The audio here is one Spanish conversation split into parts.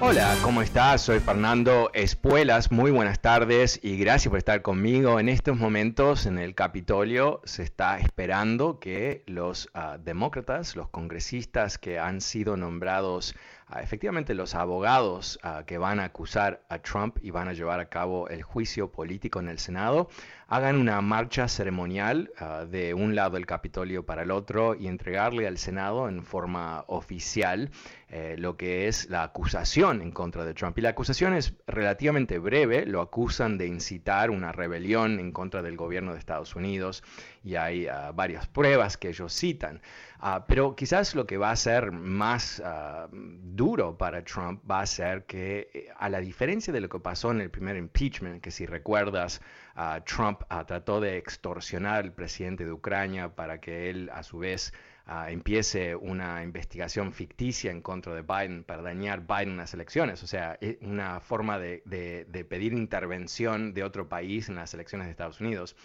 Hola, ¿cómo estás? Soy Fernando Espuelas, muy buenas tardes y gracias por estar conmigo. En estos momentos en el Capitolio se está esperando que los uh, demócratas, los congresistas que han sido nombrados, efectivamente los abogados que van a acusar a Trump y van a llevar a cabo el juicio político en el Senado, hagan una marcha ceremonial de un lado del Capitolio para el otro y entregarle al Senado en forma oficial eh, lo que es la acusación en contra de Trump. Y la acusación es relativamente breve, lo acusan de incitar una rebelión en contra del gobierno de Estados Unidos y hay varias pruebas que ellos citan. Uh, pero quizás lo que va a ser más uh, duro para Trump va a ser que, eh, a la diferencia de lo que pasó en el primer impeachment, que si recuerdas, Trump trató de extorsionar al presidente de Ucrania para que él a su vez uh, empiece una investigación ficticia en contra de Biden para dañar Biden en las elecciones. O sea, una forma de, de pedir intervención de otro país en las elecciones de Estados Unidos.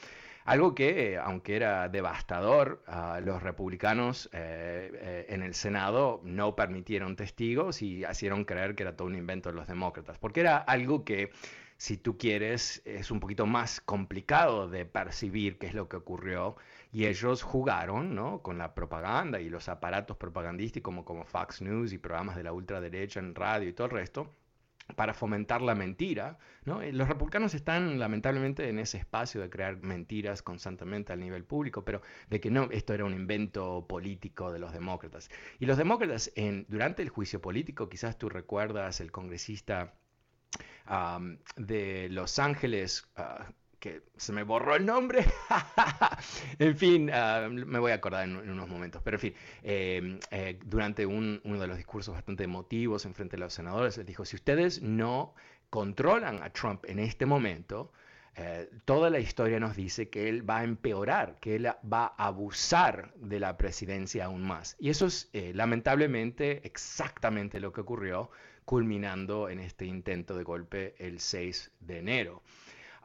Algo que, aunque era devastador, uh, los republicanos eh, eh, en el Senado no permitieron testigos y hicieron creer que era todo un invento de los demócratas, porque era algo que si tú quieres, es un poquito más complicado de percibir qué es lo que ocurrió. Y ellos jugaron ¿no? con la propaganda y los aparatos propagandísticos como, como Fox News y programas de la ultraderecha en radio y todo el resto para fomentar la mentira. ¿no? Los republicanos están lamentablemente en ese espacio de crear mentiras constantemente al nivel público, pero de que no, esto era un invento político de los demócratas. Y los demócratas, en, durante el juicio político, quizás tú recuerdas el congresista de Los Ángeles, uh, que se me borró el nombre. en fin, uh, me voy a acordar en, en, unos momentos. Pero en fin, eh, eh, durante un, uno de los discursos bastante emotivos en frente a los senadores, les dijo, si ustedes no controlan a Trump en este momento, eh, toda la historia nos dice que él va a empeorar, que él va a abusar de la presidencia aún más. Y eso es eh, lamentablemente exactamente lo que ocurrió culminando en este intento de golpe el 6 de enero.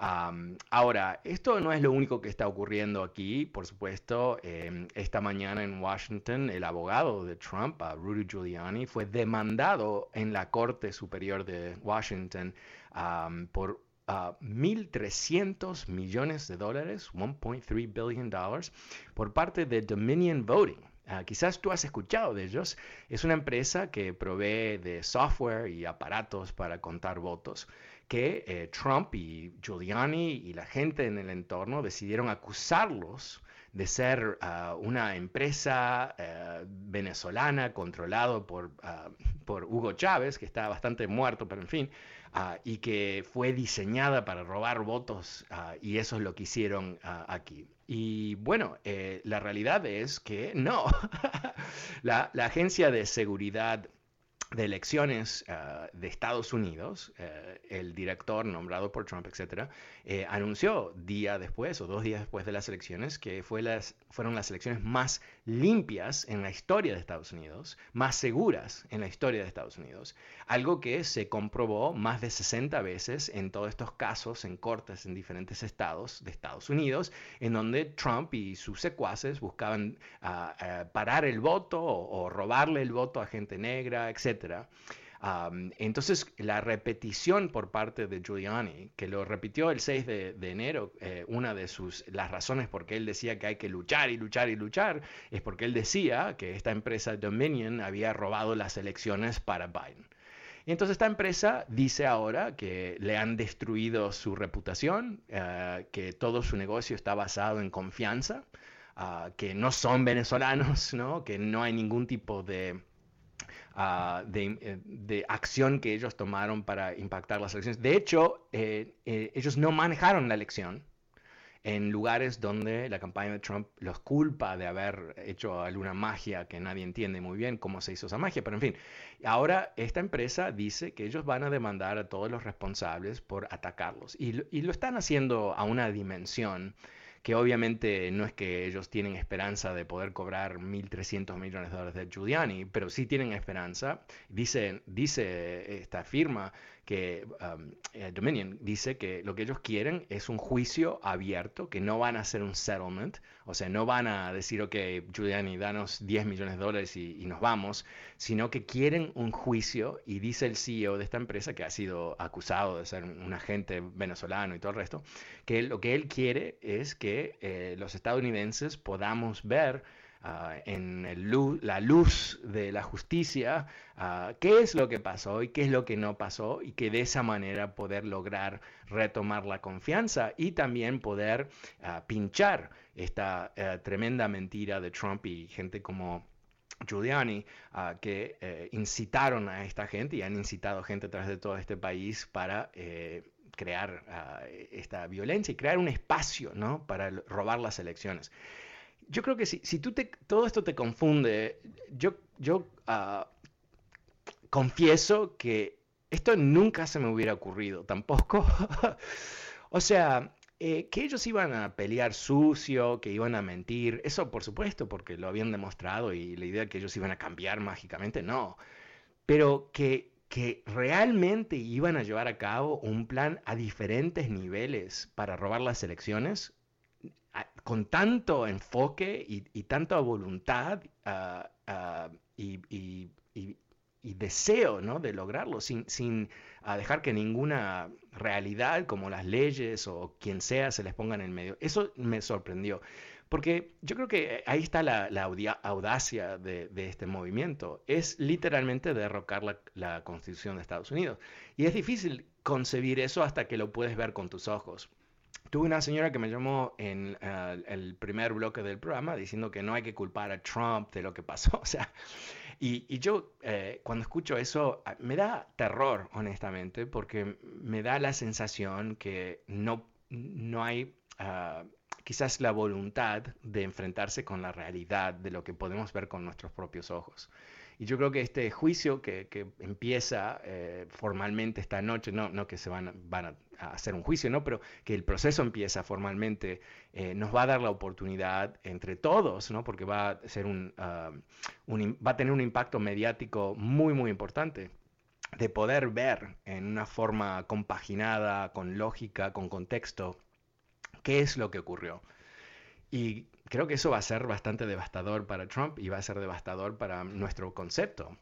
Um, ahora, esto no es lo único que está ocurriendo aquí, por supuesto. Eh, esta mañana en Washington, el abogado de Trump, Rudy Giuliani, fue demandado en la Corte Superior de Washington um, por uh, 1.300 millones de dólares, 1.3 billion dollars, por parte de Dominion Voting. Uh, quizás tú has escuchado de ellos. Es una empresa que provee de software y aparatos para contar votos que eh, Trump y Giuliani y la gente en el entorno decidieron acusarlos de ser uh, una empresa uh, venezolana controlado por, uh, por, Hugo Chávez, que está bastante muerto, pero en fin, y que fue diseñada para robar votos y eso es lo que hicieron aquí. Y bueno, eh, la realidad es que no. la, la agencia de seguridad de elecciones uh, de Estados Unidos, uh, el director nombrado por Trump, etcétera, eh, anunció día después o dos días después de las elecciones que fueron las elecciones más limpias en la historia de Estados Unidos, más seguras en la historia de Estados Unidos, algo que se comprobó más de 60 veces en todos estos casos en cortes en diferentes estados de Estados Unidos, en donde Trump y sus secuaces buscaban uh, parar el voto o, o robarle el voto a gente negra, etcétera. Entonces, la repetición por parte de Giuliani, que lo repitió el 6 de, enero, eh, una de sus, las razones por qué él decía que hay que luchar y luchar y luchar, es porque él decía que esta empresa Dominion había robado las elecciones para Biden. Y entonces esta empresa dice ahora que le han destruido su reputación, eh, que todo su negocio está basado en confianza, ah, que no son venezolanos, ¿no? que no hay ningún tipo de Ah, eh, de, acción que ellos tomaron para impactar las elecciones. De hecho, eh, eh, ellos no manejaron la elección en lugares donde la campaña de Trump los culpa de haber hecho alguna magia que nadie entiende muy bien cómo se hizo esa magia, pero en fin, ahora esta empresa dice que ellos van a demandar a todos los responsables por atacarlos y, y lo están haciendo a una dimensión que obviamente no es que ellos tienen esperanza de poder cobrar 1.300 millones de dólares de Giuliani, pero sí tienen esperanza. Dice, dice esta firma que eh, Dominion dice que lo que ellos quieren es un juicio abierto, que no van a hacer un settlement, o sea, no van a decir, ok, Giuliani, danos 10 millones de dólares y, nos vamos, sino que quieren un juicio y dice el CEO de esta empresa, que ha sido acusado de ser un agente venezolano y todo el resto, que lo que él quiere es que eh, los estadounidenses podamos ver Ah, en la luz de la justicia ah, qué es lo que pasó y qué es lo que no pasó y que de esa manera poder lograr retomar la confianza y también poder ah, pinchar esta eh, tremenda mentira de Trump y gente como Giuliani, que eh, incitaron a esta gente y han incitado gente a través de todo este país para eh, crear esta violencia y crear un espacio ¿no? para robar las elecciones yo creo que si, si tú te, todo esto te confunde, yo, yo uh, confieso que esto nunca se me hubiera ocurrido tampoco. o sea, eh, que ellos iban a pelear sucio, que iban a mentir, eso por supuesto, porque lo habían demostrado y la idea de que ellos iban a cambiar mágicamente, no. Pero que, que realmente iban a llevar a cabo un plan a diferentes niveles para robar las elecciones, con tanto enfoque y, tanta voluntad ah, ah, y, deseo ¿no? de lograrlo, sin, ah, dejar que ninguna realidad como las leyes o quien sea se les ponga en el medio. Eso me sorprendió. Porque yo creo que ahí está la, audacia de, este movimiento. Es literalmente derrocar la, Constitución de Estados Unidos. Y es difícil concebir eso hasta que lo puedes ver con tus ojos. Tuve una señora que me llamó en eh, el primer bloque del programa diciendo que no hay que culpar a Trump de lo que pasó. O sea, y, yo eh, cuando escucho eso ah, me da terror, honestamente, porque me da la sensación que no, no hay ah, quizás la voluntad de enfrentarse con la realidad de lo que podemos ver con nuestros propios ojos. Y yo creo que este juicio que, empieza eh, formalmente esta noche, no, no que se van, van a, hacer un juicio, ¿no? pero que el proceso empieza formalmente, eh, nos va a dar la oportunidad entre todos, ¿no? porque va a, ser un, ah, un, va a tener un impacto mediático muy, muy importante de poder ver en una forma compaginada, con lógica, con contexto, qué es lo que ocurrió. Y creo que eso va a ser bastante devastador para Trump y va a ser devastador para nuestro concepto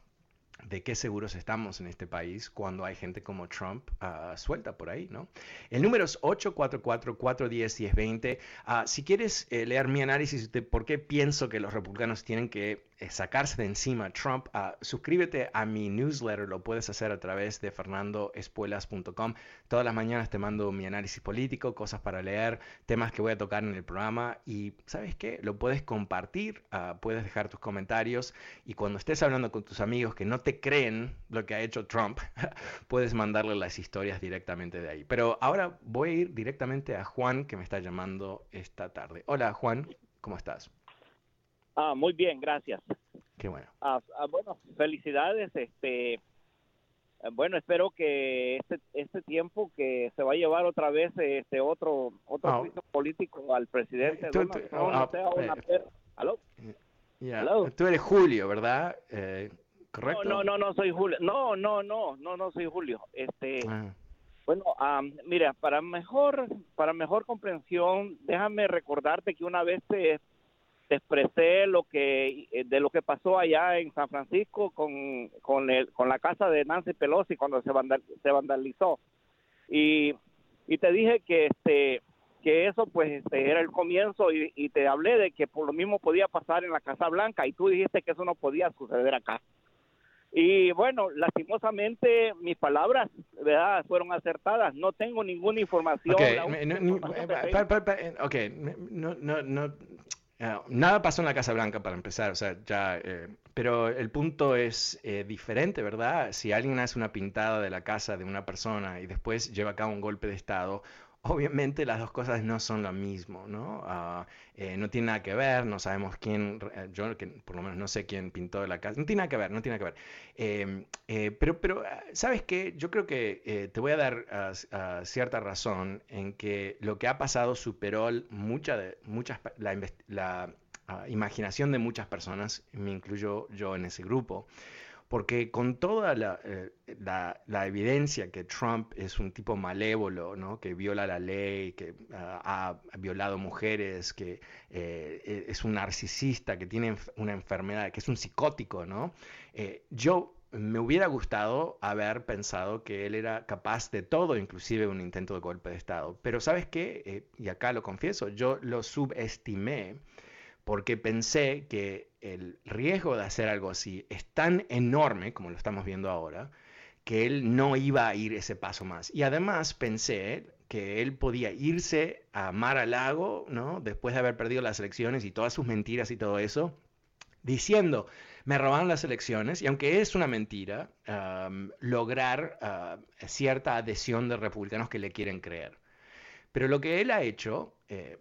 de qué seguros estamos en este país cuando hay gente como Trump ah, suelta por ahí, ¿no? El número es 844-410-1020. Uh, si quieres eh, leer mi análisis de por qué pienso que los republicanos tienen que sacarse de encima Trump, uh, suscríbete a mi newsletter, lo puedes hacer a través de fernandoespuelas.com. Todas las mañanas te mando mi análisis político, cosas para leer, temas que voy a tocar en el programa y ¿sabes qué? Lo puedes compartir, uh, puedes dejar tus comentarios y cuando estés hablando con tus amigos que no te creen lo que ha hecho Trump, puedes mandarle las historias directamente de ahí. Pero ahora voy a ir directamente a Juan que me está llamando esta tarde. Hola Juan, ¿cómo estás? Ah, muy bien, gracias. Qué bueno. Ah, ah, bueno, felicidades. Este, eh, bueno, espero que este, este tiempo que se va a llevar otra vez este otro otro ah, juicio político al presidente tú, Tú eres Julio, ¿verdad? Eh, ¿Correcto? No, no, no, soy Julio. No, no, no, no, no soy Julio. Este, bueno, mira, para mejor para mejor comprensión, déjame recordarte que una vez te te expresé lo que eh, de lo que pasó allá en San Francisco con con, el, con la casa de Nancy Pelosi cuando se, se vandalizó y, y te dije que este que eso pues este, era el comienzo y, y, te hablé de que por lo mismo podía pasar en la Casa Blanca y tú dijiste que eso no podía suceder acá. Y bueno, lastimosamente mis palabras, ¿verdad? Fueron acertadas. No tengo ninguna información. Ok, no, no, no, nada pasó en la Casa Blanca para empezar, o sea, ya, eh, pero el punto es eh, diferente, ¿verdad? Si alguien hace una pintada de la casa de una persona y después lleva a cabo un golpe de Estado, obviamente las dos cosas no son lo mismo, ¿no? Ah, eh, no tiene nada que ver, no sabemos quién, eh, yo por lo menos no sé quién pintó la casa, no tiene nada que ver, no tiene nada que ver. Em, eh, pero, pero, ah, ¿sabes qué? Yo creo que te voy a dar ah, cierta razón en que lo que ha pasado superó mucha de, muchas, la, la imaginación de muchas personas, me incluyo yo en ese grupo porque con toda eh, la, evidencia que Trump es un tipo malévolo, ¿no? que viola la ley, que ah, ha violado mujeres, que eh, e, es un narcisista, que tiene una enfermedad, que es un psicótico, ¿no? Eh, yo me hubiera gustado haber pensado que él era capaz de todo, inclusive un intento de golpe de Estado. Pero sabes qué, y acá lo confieso, yo lo subestimé porque pensé que el riesgo de hacer algo así es tan enorme, como lo estamos viendo ahora, que él no iba a ir ese paso más. Y además pensé que él podía irse a mar al lago, ¿no? Después de haber perdido las elecciones y todas sus mentiras y todo eso, diciendo, me robaron las elecciones, y aunque es una mentira, lograr ah, cierta adhesión de republicanos que le quieren creer. Pero lo que él ha hecho eh,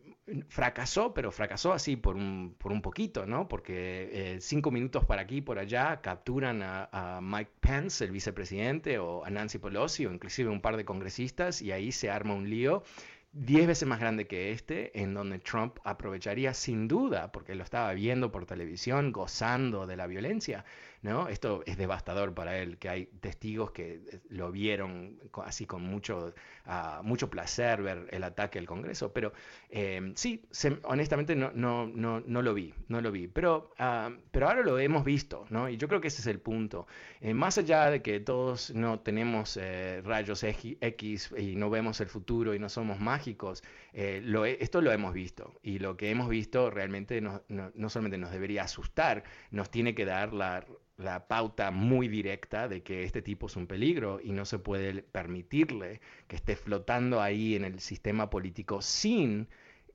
fracasó, pero fracasó así por un, por un poquito, ¿no? Porque eh, cinco minutos para aquí por allá capturan a, Mike Pence, el vicepresidente, o a Nancy Pelosi, o inclusive un par de congresistas, y ahí se arma un lío diez veces más grande que este, en donde Trump aprovecharía sin duda, porque lo estaba viendo por televisión, gozando de la violencia, ¿no? Esto es devastador para él, que hay testigos que eh, lo vieron así con mucho, ah, mucho placer ver el ataque al Congreso, pero eh, sí, honestamente no, no, no, no, lo vi, no lo vi, pero, ah, pero ahora lo hemos visto, ¿no? Y yo creo que ese es el punto. Eh, más allá de que todos no tenemos rayos X y no vemos el futuro y no somos mágicos, esto lo hemos visto y lo que hemos visto realmente no, no solamente nos debería asustar, nos tiene que dar la la pauta muy directa de que este tipo es un peligro y no se puede permitirle que esté flotando ahí en el sistema político sin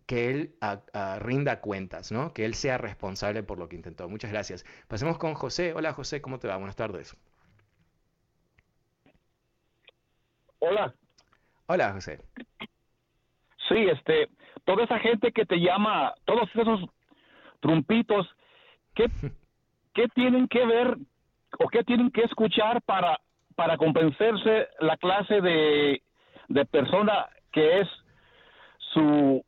que él rinda cuentas, ¿no? Que él sea responsable por lo que intentó. Muchas gracias. Pasemos con José. Hola José, ¿cómo te va? Buenas tardes. Hola. Hola José. Sí, este, toda esa gente que te llama, todos esos trumpitos, ¿qué ¿qué tienen que ver o qué tienen que escuchar para, para convencerse la clase de, de persona que es su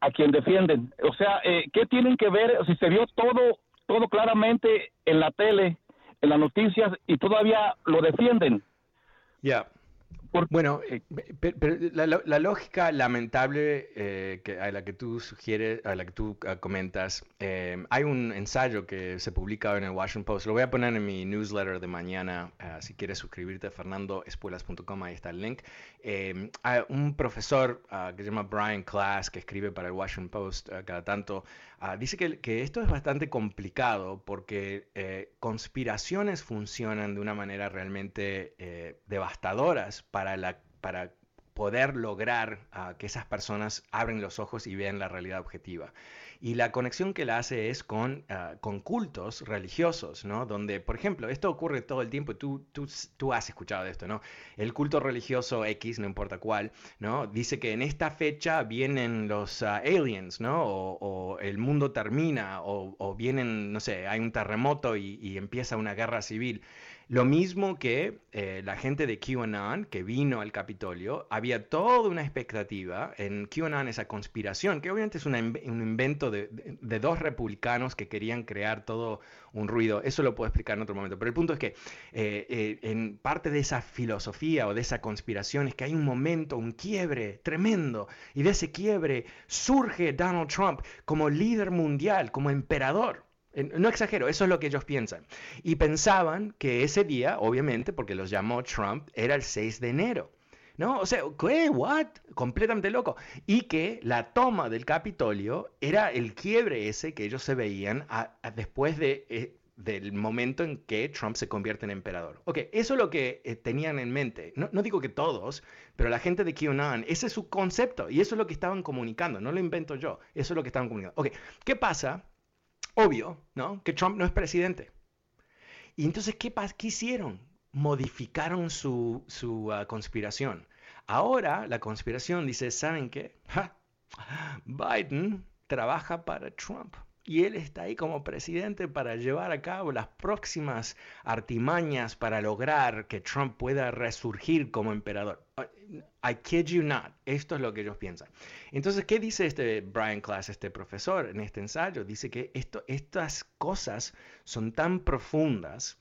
a quien defienden? O sea, eh, ¿qué tienen que ver si se vio todo todo claramente en la tele, en las noticias y todavía lo defienden? Ya. Bueno, eh, la, lógica lamentable eh, a la que tú sugieres, a la que tú ah, comentas, eh, hay un ensayo que se publica en el Washington Post, lo voy a poner en mi newsletter de mañana, ah, si quieres suscribirte a fernandoespuelas.com, ahí está el link. hay un profesor ah, que se llama Brian Class, que escribe para el Washington Post cada tanto, dice que, que, esto es bastante complicado porque conspiraciones funcionan de una manera realmente devastadoras para, para poder lograr ah, que esas personas abren los ojos y vean la realidad objetiva. Y la conexión que la hace es con, ah, con cultos religiosos, ¿no? Donde, por ejemplo, esto ocurre todo el tiempo, tú, tú, tú has escuchado esto, ¿no? El culto religioso X, no importa cuál, ¿no? Dice que en esta fecha vienen los ah, aliens, ¿no? O, el mundo termina, o, vienen, no sé, hay un terremoto y empieza una guerra civil. Lo mismo que eh, la gente de QAnon que vino al Capitolio, había toda una expectativa en QAnon, esa conspiración, que obviamente es un invento de, dos republicanos que querían crear todo un ruido. Eso lo puedo explicar en otro momento. Pero el punto es que eh, eh, en parte de esa filosofía o de esa conspiración es que hay un momento, un quiebre tremendo. Y de ese quiebre surge Donald Trump como líder mundial, como emperador. No exagero, eso es lo que ellos piensan. Y pensaban que ese día, obviamente, porque los llamó Trump, era el 6 de enero. ¿No? O sea, ¿qué? ¿What? Completamente loco. Y que la toma del Capitolio era el quiebre ese que ellos se veían después de, eh, del momento en que Trump se convierte en emperador. Ok, eso es lo que eh, tenían en mente. No, no, digo que todos, pero la gente de QAnon, ese es su concepto y eso es lo que estaban comunicando. No lo invento yo, eso es lo que estaban comunicando. Ok, ¿qué pasa obvio, ¿no? Que Trump no es presidente. Y entonces, ¿qué, qué hicieron? Modificaron su, su uh, conspiración. Ahora la conspiración dice, ¿saben qué? Biden trabaja para Trump y él está ahí como presidente para llevar a cabo las próximas artimañas para lograr que Trump pueda resurgir como emperador. I kid you not, esto es lo que ellos piensan. Entonces, ¿qué dice este Brian Class, este profesor, en este ensayo? Dice que estas cosas son tan profundas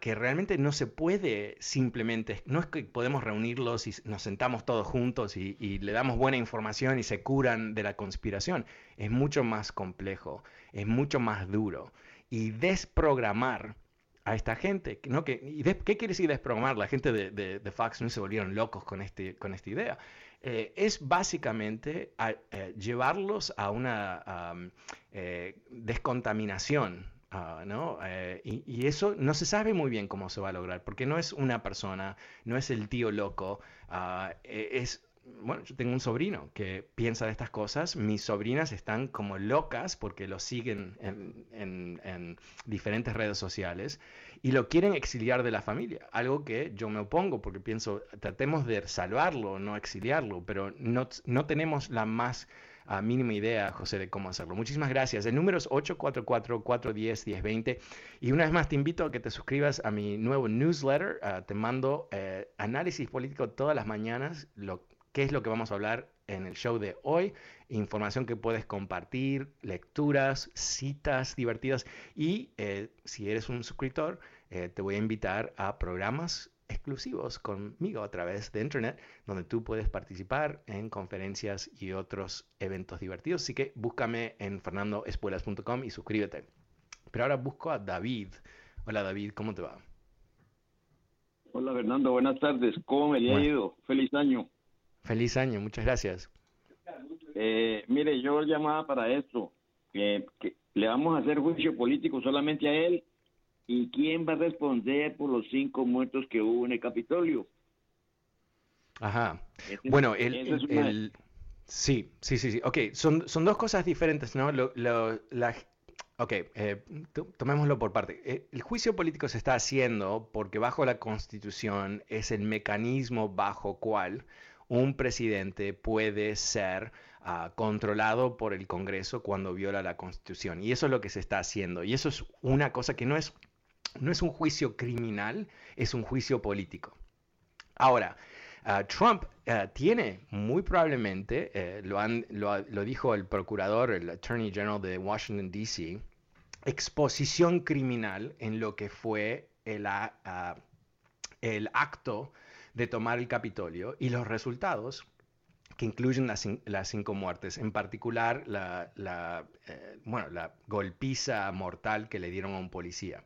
que realmente no se puede simplemente, no es que podemos reunirlos y nos sentamos todos juntos y, le damos buena información y se curan de la conspiración. Es mucho más complejo, es mucho más duro. Y desprogramar a esta gente, ¿no? ¿Qué quiere decir desprogramar? La gente de, de, Fox News se volvieron locos con, este, con esta idea. Eh, es básicamente eh, llevarlos a una eh, descontaminación Ah, ¿no? Y, eso no se sabe muy bien cómo se va a lograr, porque no es una persona, no es el tío loco, e, es, bueno, yo tengo un sobrino que piensa de estas cosas, mis sobrinas están como locas porque lo siguen en, diferentes redes sociales y lo quieren exiliar de la familia, algo que yo me opongo porque pienso, tratemos de salvarlo, no exiliarlo, pero no, no tenemos la más a mínima idea, José, de cómo hacerlo. Muchísimas gracias. El número es 844-410-1020. Y una vez más te invito a que te suscribas a mi nuevo newsletter. Ah, te mando eh, análisis político todas las mañanas, lo, qué es lo que vamos a hablar en el show de hoy, información que puedes compartir, lecturas, citas divertidas y eh, si eres un suscriptor, eh, te voy a invitar a programas exclusivos conmigo a través de Internet, donde tú puedes participar en conferencias y otros eventos divertidos. Así que búscame en fernandoespuelas.com y suscríbete. Pero ahora busco a David. Hola David, ¿cómo te va? Hola Fernando, buenas tardes. ¿Cómo me ha ido? Feliz año. Feliz año, muchas gracias. Eh, mire, yo llamaba para esto. que le vamos a hacer juicio político solamente a él ¿Y quién va a responder por los cinco muertos que hubo en el Capitolio? Ajá. bueno, el, sí, sí, sí, sí. Ok, son, son dos cosas diferentes, ¿no? Lo, la, ok, eh, tomémoslo por parte. Eh, el juicio político se está haciendo porque bajo la Constitución es el mecanismo bajo cual un presidente puede ser ah, controlado por el Congreso cuando viola la Constitución. Y eso es lo que se está haciendo. Y eso es una cosa que no es no es un juicio criminal, es un juicio político. Ahora, ah, Trump ah, tiene muy probablemente, eh, lo, dijo el procurador, el Attorney General de Washington, D.C., exposición criminal en lo que fue el, el acto de tomar el Capitolio y los resultados que incluyen las, cinco muertes, en particular la, eh, bueno, la golpiza mortal que le dieron a un policía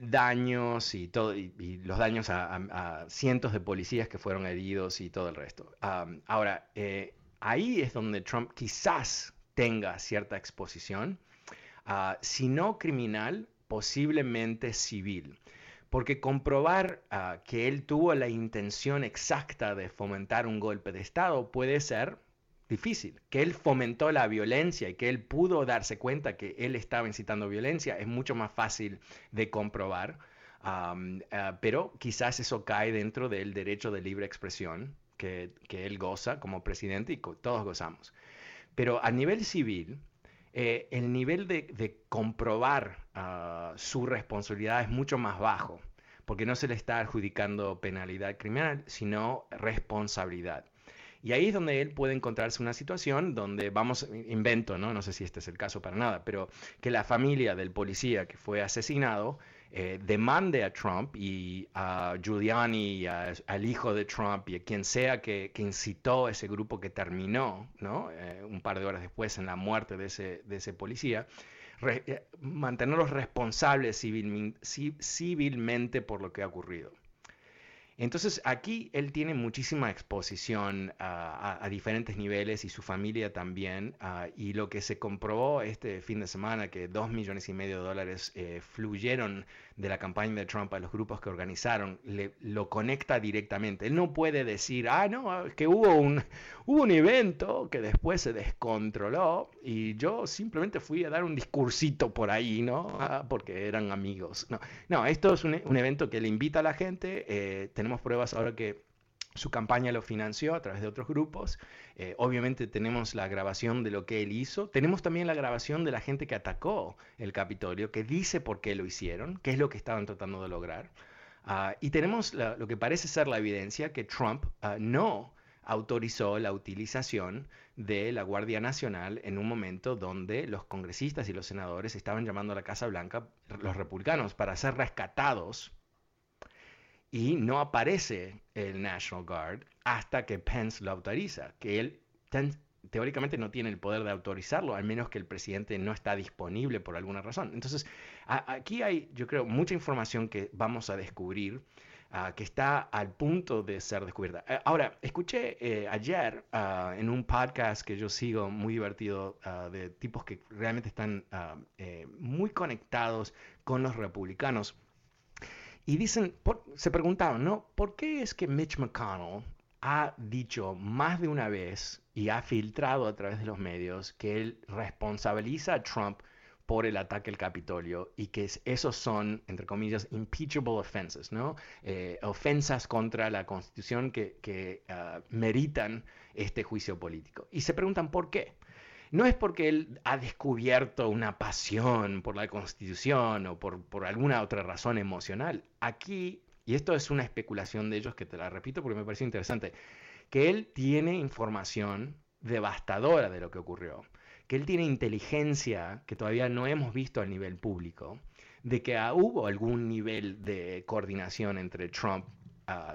daños y, todo, y, los daños a, cientos de policías que fueron heridos y todo el resto. ahora, eh, ahí es donde Trump quizás tenga cierta exposición, uh, si no criminal, posiblemente civil. Porque comprobar ah, que él tuvo la intención exacta de fomentar un golpe de Estado puede ser difícil. Que él fomentó la violencia y que él pudo darse cuenta que él estaba incitando violencia es mucho más fácil de comprobar. Eh, pero quizás eso cae dentro del derecho de libre expresión que, él goza como presidente y todos gozamos. Pero a nivel civil, el nivel de, comprobar ah, su responsabilidad es mucho más bajo, porque no se le está adjudicando penalidad criminal, sino responsabilidad. Y ahí es donde él puede encontrarse una situación donde, vamos, invento, ¿no? No sé si este es el caso para nada, pero que la familia del policía que fue asesinado eh, demande a Trump y a Giuliani y al hijo de Trump y a quien sea que, incitó a ese grupo que terminó, ¿no? Eh, un par de horas después en la muerte de ese, de ese policía, eh, mantenerlos responsables civilmente por lo que ha ocurrido. Entonces aquí él tiene muchísima exposición a, diferentes niveles y su familia también. Ah, y lo que se comprobó este fin de semana, que dos millones y medio de dólares eh, fluyeron de la campaña de Trump a los grupos que organizaron, le, lo conecta directamente. Él no puede decir, ah, no, que hubo un, hubo un evento que después se descontroló y yo simplemente fui a dar un discursito por ahí, ¿no? Ah, porque eran amigos. No, no esto es un, un, evento que le invita a la gente. Eh, tenemos pruebas ahora que su campaña lo financió a través de otros grupos. Eh, obviamente tenemos la grabación de lo que él hizo. Tenemos también la grabación de la gente que atacó el Capitolio, que dice por qué lo hicieron, qué es lo que estaban tratando de lograr. Ah, y tenemos lo que parece ser la evidencia que Trump ah, no autorizó la utilización de la Guardia Nacional en un momento donde los congresistas y los senadores estaban llamando a la Casa Blanca, los republicanos, para ser rescatados y no aparece el National Guard hasta que Pence lo autoriza, que él teóricamente no tiene el poder de autorizarlo, al menos que el presidente no está disponible por alguna razón. Entonces, aquí hay, yo creo, mucha información que vamos a descubrir. Ah, que está al punto de ser descubierta. Eh, ahora, escuché eh, ayer ah, en un podcast que yo sigo muy divertido ah, de tipos que realmente están eh, muy conectados con los republicanos y dicen, se preguntaron, ¿no? ¿Por qué es que Mitch McConnell ha dicho más de una vez y ha filtrado a través de los medios que él responsabiliza a Trump por el ataque al Capitolio y que esos son, entre comillas, impeachable offenses, ¿no? Eh, ofensas contra la Constitución que, ah, meritan este juicio político. Y se preguntan por qué no es porque él ha descubierto una pasión por la constitución o por, alguna otra razón emocional. Aquí, y esto es una especulación de ellos que te la repito porque me parece interesante, que él tiene información devastadora de lo que ocurrió, que él tiene inteligencia que todavía no hemos visto a nivel público, de que hubo algún nivel de coordinación entre Trump,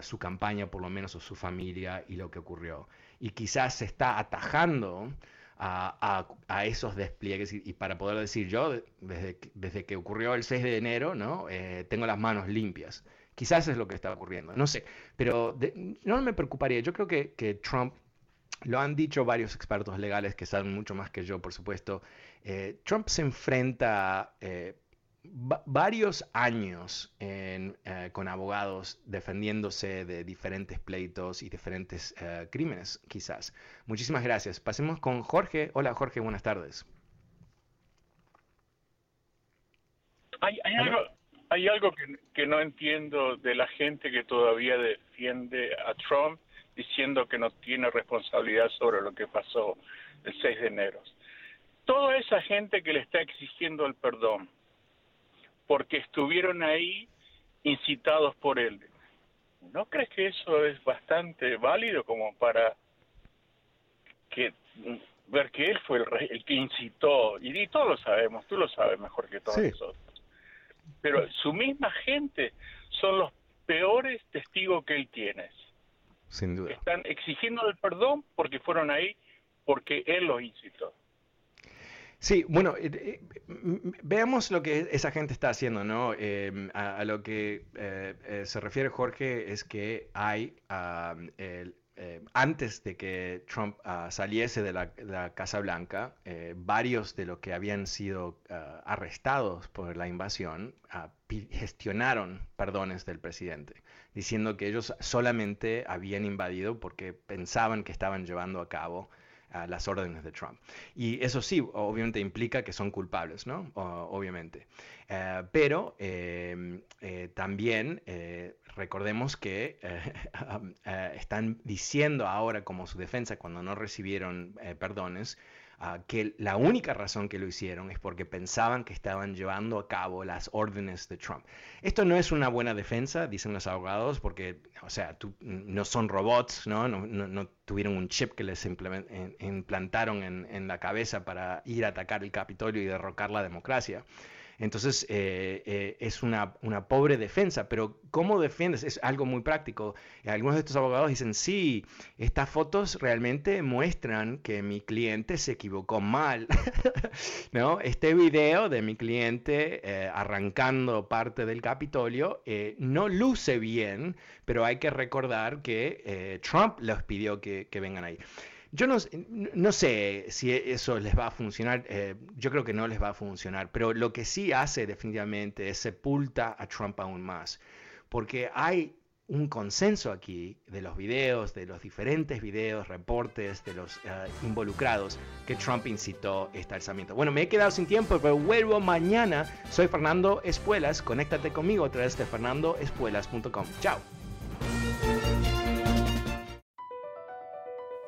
su campaña por lo menos, o su familia y lo que ocurrió. Y quizás se está atajando a, esos despliegues y, para poder decir yo, desde, desde que ocurrió el 6 de enero, ¿no? Eh, tengo las manos limpias. Quizás es lo que está ocurriendo, no sé, pero no me preocuparía. Yo creo que, que, Trump, lo han dicho varios expertos legales que saben mucho más que yo, por supuesto, eh, Trump se enfrenta eh, varios años eh, con abogados defendiéndose de diferentes pleitos y diferentes eh, crímenes, quizás. Muchísimas gracias. Pasemos con Jorge. Hola Jorge, buenas tardes. Hay, algo, que, no entiendo de la gente que todavía defiende a Trump diciendo que no tiene responsabilidad sobre lo que pasó el 6 de enero. Toda esa gente que le está exigiendo el perdón, porque estuvieron ahí incitados por él. ¿No crees que eso es bastante válido como para que ver que él fue el, que incitó, y, todos lo sabemos, tú lo sabes mejor que todos nosotros, pero su misma gente son los peores testigos que él tiene. Sin duda. Están exigiendo el perdón porque fueron ahí, porque él los incitó. Sí, bueno, eh, eh, veamos lo que esa gente está haciendo, ¿no? Em, a, lo que eh, se refiere Jorge es que hay, antes de que Trump ah, saliese de la, Casa Blanca, varios de los que habían sido ah, arrestados por la invasión ah, gestionaron perdones del presidente, diciendo que ellos solamente habían invadido porque pensaban que estaban llevando a cabo a las órdenes de Trump. Y eso sí, obviamente implica que son culpables, ¿no? obviamente. Eh, pero em, eh, también eh, recordemos que están diciendo ahora como su defensa cuando no recibieron perdones, ah, que la única razón que lo hicieron es porque pensaban que estaban llevando a cabo las órdenes de Trump. Esto no es una buena defensa, dicen los abogados, porque, o sea, no son robots, ¿no? No, tuvieron un chip que les implantaron en la cabeza para ir a atacar el Capitolio y derrocar la democracia. Entonces eh, eh, es una, pobre defensa, pero ¿cómo defiendes? Es algo muy práctico. Algunos de estos abogados dicen, sí, estas fotos realmente muestran que mi cliente se equivocó mal. ¿No? Este video de mi cliente eh, arrancando parte del Capitolio no luce bien, pero hay que recordar que Trump les pidió que, que vengan ahí. Yo no, no, sé si eso les va a funcionar, eh, yo creo que no les va a funcionar, pero lo que sí hace definitivamente es sepulta a Trump aún más, porque hay un consenso aquí de los videos, de los diferentes videos, reportes de los eh, involucrados que Trump incitó este alzamiento. Bueno, me he quedado sin tiempo, pero vuelvo mañana. Soy Fernando Espuelas, conéctate conmigo a través de fernandoespuelas.com. Chao.